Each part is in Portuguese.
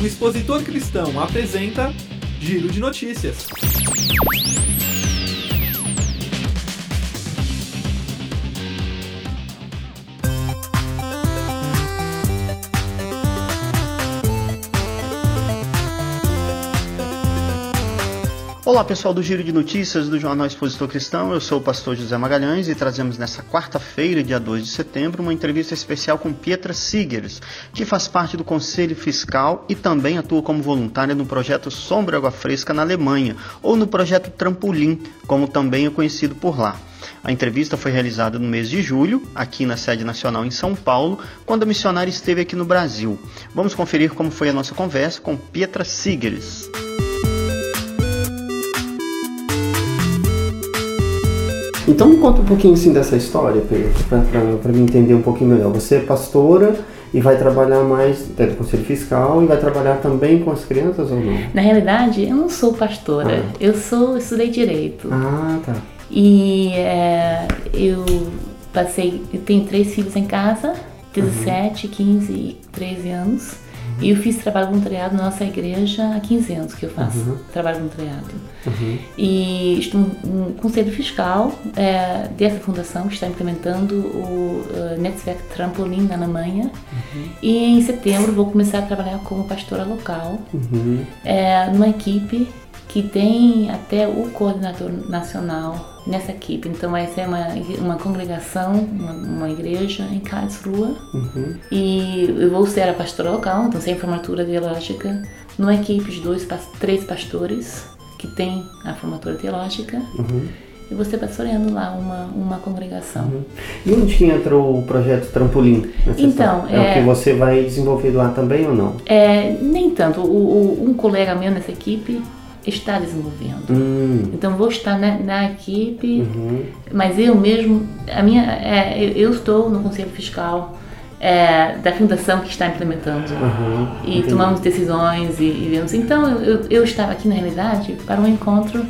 O Expositor Cristão apresenta Giro de Notícias. Olá pessoal do Giro de Notícias do Jornal Expositor Cristão, eu sou o pastor José Magalhães e trazemos nesta quarta-feira, dia 2 de setembro, uma entrevista especial com Pietra Sigers, que faz parte do Conselho Fiscal e também atua como voluntária no projeto Sombra Água Fresca na Alemanha, ou no projeto Trampolim, como também é conhecido por lá. A entrevista foi realizada no mês de julho, aqui na sede nacional em São Paulo, quando a missionária esteve aqui no Brasil. Vamos conferir como foi a nossa conversa com Pietra Sigers. Então me conta um pouquinho assim dessa história, para me entender um pouquinho melhor. Você é pastora e vai trabalhar mais dentro do Conselho Fiscal e vai trabalhar também com as crianças ou não? Na realidade, eu não sou pastora, ah. eu sou estudei direito. Ah, tá. E é, eu passei, eu tenho três filhos em casa, 17, uhum. 15 e 13 anos. E eu fiz trabalho voluntariado na nossa igreja há 15 anos que eu faço uhum. trabalho voluntariado. Uhum. E estou no conselho fiscal é, dessa fundação que está implementando o uh, Netzwerk Trampolim na Alemanha. Uhum. E em setembro vou começar a trabalhar como pastora local é, numa equipe que tem até o coordenador nacional nessa equipe. Então vai ser uma, uma congregação, uma, uma igreja em Karlsruhe. Uhum. E eu vou ser a pastora local, então sem formatura teológica, numa equipe de dois, três pastores que tem a formatura teológica. Uhum. E você pastoreando lá uma, uma congregação. Uhum. E onde que entra o projeto Trampolim? Então, é, é, o que você vai desenvolver lá também ou não? É, nem tanto. O, o, um colega meu nessa equipe está desenvolvendo. Hum. Então vou estar na, na equipe, uhum. mas eu mesmo, a minha, é, eu, estou no conselho fiscal é, da fundação que está implementando uhum. e Entendi. tomamos decisões e, e vemos. Então eu, eu, estava aqui na realidade para um encontro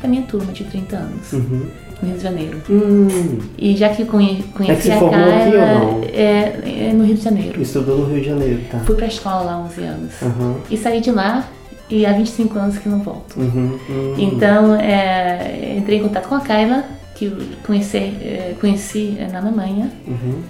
da minha turma de 30 anos. Uhum. No Rio de Janeiro. Hum. E já que conhe, conheci é que a Carla, aqui ou não? É, é, no Rio de Janeiro. Estudou no Rio de Janeiro, tá? Fui para a escola lá há 11 anos. E saí de lá e há 25 anos que não volto. Uhum, uhum. Então, é, entrei em contato com a Kayla, que conheci, é, conheci na Alemanha. Uhum.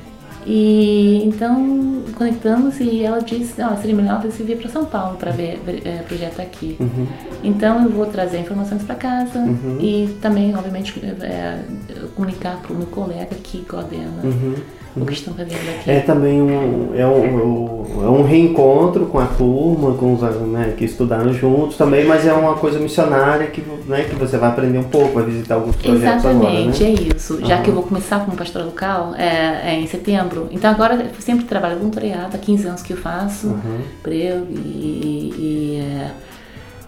E então conectamos e ela disse: oh, seria melhor você vir para São Paulo para ver é, projeto aqui. Uhum. Então eu vou trazer informações para casa uhum. e também, obviamente, é, comunicar para o meu colega que coordena uhum o que estão fazendo aqui. É também um, é um, é um reencontro com a turma, com os né, que estudaram juntos também, mas é uma coisa missionária que, né, que você vai aprender um pouco, vai visitar alguns projetos Exatamente, agora, né? é isso. Já uhum. que eu vou começar como pastora local é, é, em setembro, então agora eu sempre trabalho voluntariado, há 15 anos que eu faço, uhum. e, e, e é,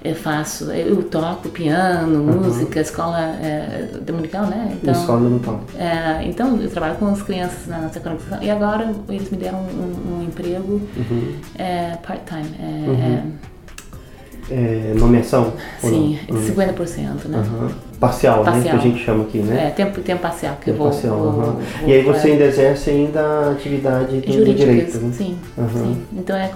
eu faço, eu toco piano, uhum. música, escola é, dominical, né? Então, escola dominical. É, então eu trabalho com as crianças na nossa conexão e agora eles me deram um, um emprego uhum. é, part-time. É, uhum. nomeação? Sim, 50%, né? Parcial, parcial, né? Que a gente chama aqui, né? É, tempo, tempo parcial, que tempo eu vou, parcial, vou, uhum. vou, E aí você ainda exerce ainda a atividade do, do direito, né? Sim, uhum. sim. Então é a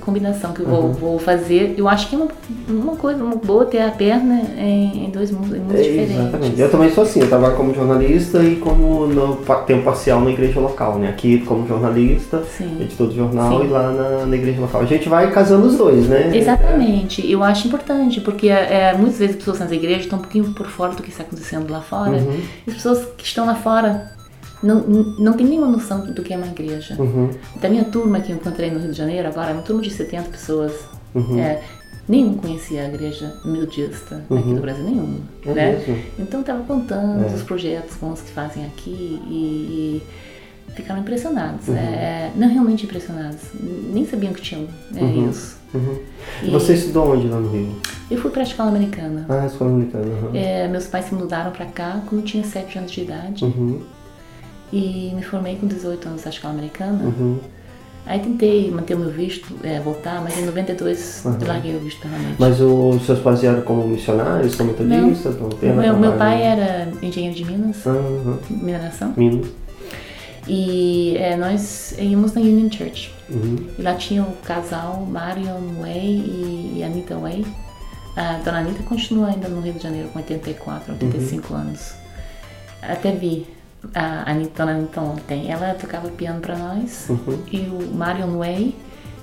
combinação que eu vou, uhum. vou fazer. Eu acho que é uma, uma coisa uma boa ter a perna em, em dois mundos, é, diferentes. Exatamente. Eu também sou assim, eu trabalho como jornalista e como no tempo parcial na igreja local, né? Aqui como jornalista, sim. editor do jornal sim. e lá na, na, igreja local. A gente vai casando os dois, né? Exatamente. É. Eu acho importante, porque é, muitas vezes as pessoas nas igrejas estão um pouquinho por fora do que está acontecendo lá fora, uhum. as pessoas que estão lá fora não, não tem nenhuma noção do que é uma igreja. Uhum. Da minha turma que eu encontrei no Rio de Janeiro, agora, uma turma de 70 pessoas, uhum. é, nenhum conhecia a igreja metodista uhum. aqui no Brasil, nenhum. É né? Mesmo? Então estava contando é. os projetos bons que fazem aqui e, e ficaram impressionados. Uhum. É, não realmente impressionados, nem sabiam que tinham é, uhum. isso. Uhum. E Você estudou onde lá no Rio? Eu fui para a escola americana. Ah, escola americana. É, meus pais se mudaram para cá quando eu tinha 7 anos de idade. Uhum. E me formei com 18 anos na escola americana. Uhum. Aí tentei manter o meu visto, é, voltar, mas em 92 uhum. larguei o visto permanente. Mas os seus pais eram como missionários, como metodistas? Não. Meu, meu pai era engenheiro de Minas, uhum. mineração. Minas. E é, nós íamos na Union Church. Uhum. E lá tinha o casal Marion Way e Anita Way. A dona Anitta continua ainda no Rio de Janeiro com 84, 85 anos. Até vi a Anitta, dona Anitta ontem. Ela tocava piano para nós. Uhum. E o Marion Way,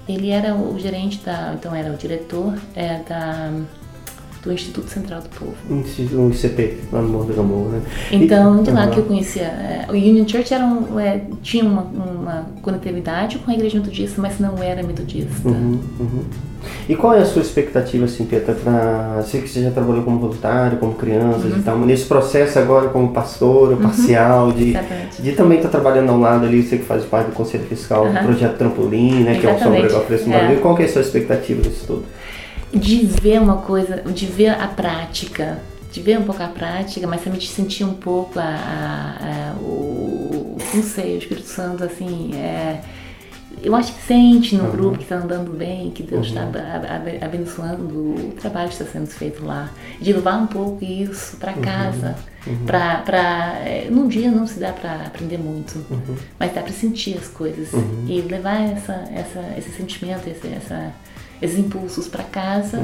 ele era o gerente da... Então era o diretor é, da, do Instituto Central do Povo. Um ICP, lá no Morro do Gamboa, né? Então, de lá Uhum. que eu conhecia. é, o Union Church era um, é, tinha uma, uma conectividade com a igreja metodista, mas não era metodista. Uhum, uhum. E qual é a sua expectativa, assim, Pietra, para... Sei que você já trabalhou como voluntário, como crianças Uhum. e tal, nesse processo agora como pastor, parcial, de, Exatamente. de também estar trabalhando ao lado ali, você que faz parte do Conselho Fiscal, do. Projeto Trampolim, né, que é o Exatamente. Sombra Preço É. Qual que é a sua expectativa disso tudo? De ver uma coisa, de ver a prática, de ver um pouco a prática, mas também de sentir um pouco a, a- a- o, não sei, o Espírito Santo, assim, é, eu acho que sente no grupo que está andando bem, que Deus está ab- abençoando o trabalho que está sendo feito lá. De levar um pouco isso para casa. Pra, pra, é, num dia não se dá para aprender muito, mas dá para sentir as coisas e levar essa, essa, esse sentimento, essa, esses impulsos para casa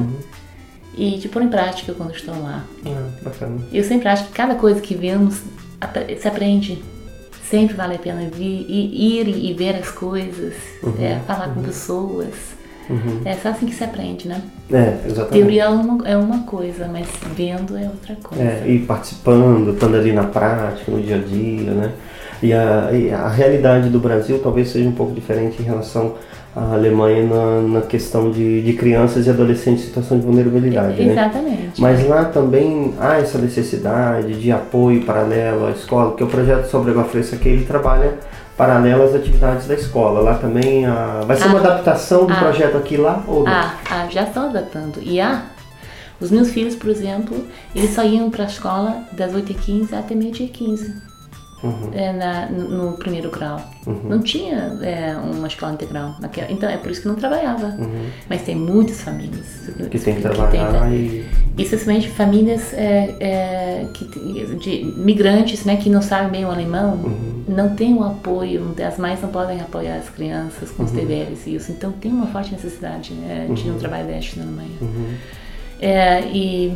e de pôr em prática quando estão lá. Ah, bacana. Eu sempre acho que cada coisa que vemos se aprende. Sempre vale a pena vir, ir e ver as coisas, é, falar com pessoas. É só assim que se aprende, né? É, exatamente. Teoria é uma, é uma coisa, mas vendo é outra coisa. É, e participando, estando ali na prática, no dia a dia, né? E a, e a realidade do Brasil talvez seja um pouco diferente em relação à Alemanha na, na questão de, de crianças e adolescentes em situação de vulnerabilidade, né? Exatamente. Mas lá também há essa necessidade de apoio paralelo à escola, porque o projeto Sobre Água Fresca aqui ele trabalha paralelo às atividades da escola. Lá também ah, vai ser uma Ah. adaptação do Ah. projeto aqui lá ou não? Ah, ah, já estão adaptando. E há. Os meus filhos, por exemplo, eles só iam para a escola das 8h15 até meio-dia e 15. Uhum. é, na- no no primeiro grau. Não tinha é, uma escola integral naquela. Então é por isso que não trabalhava. Mas tem muitas famílias Uhum. Que tem que trabalhar e. e especialmente famílias é, é, que, de migrantes né, que não sabem bem o alemão, Uhum. não tem o apoio, as mães não podem apoiar as crianças Uhum. com os deveres e isso. Então tem uma forte necessidade é, de um trabalho deste na Alemanha. Uhum. É, e.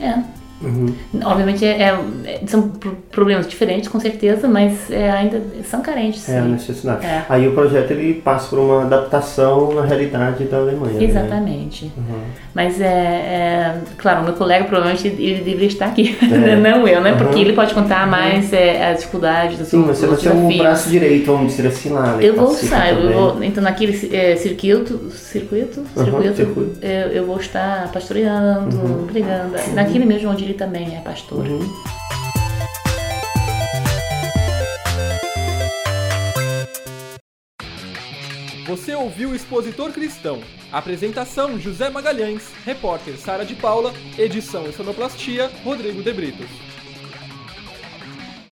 É. Uhum. Obviamente é- é- são pro- problemas diferentes, com certeza, mas é, ainda são carentes. É necessidade. É. Aí o projeto ele passa por uma adaptação na realidade da Alemanha. né? Exatamente. Uhum. Mas é, é, Claro, o meu colega provavelmente ele deveria estar aqui, É. não eu, né? Porque Uhum. ele pode contar mais é, as dificuldades dos Sim, mas você vai ser um braço direito, vamos dizer assim lá. né, Eu vou estar, eu vou, então naquele circuito, circuito, Uhum, circuito, circuito. Eu, eu vou estar pastoreando, pregando, naquele mesmo onde ele também é pastor. Uhum. Você ouviu o Expositor Cristão. Apresentação José Magalhães, repórter Sara de Paula, edição e sonoplastia Rodrigo de Britos.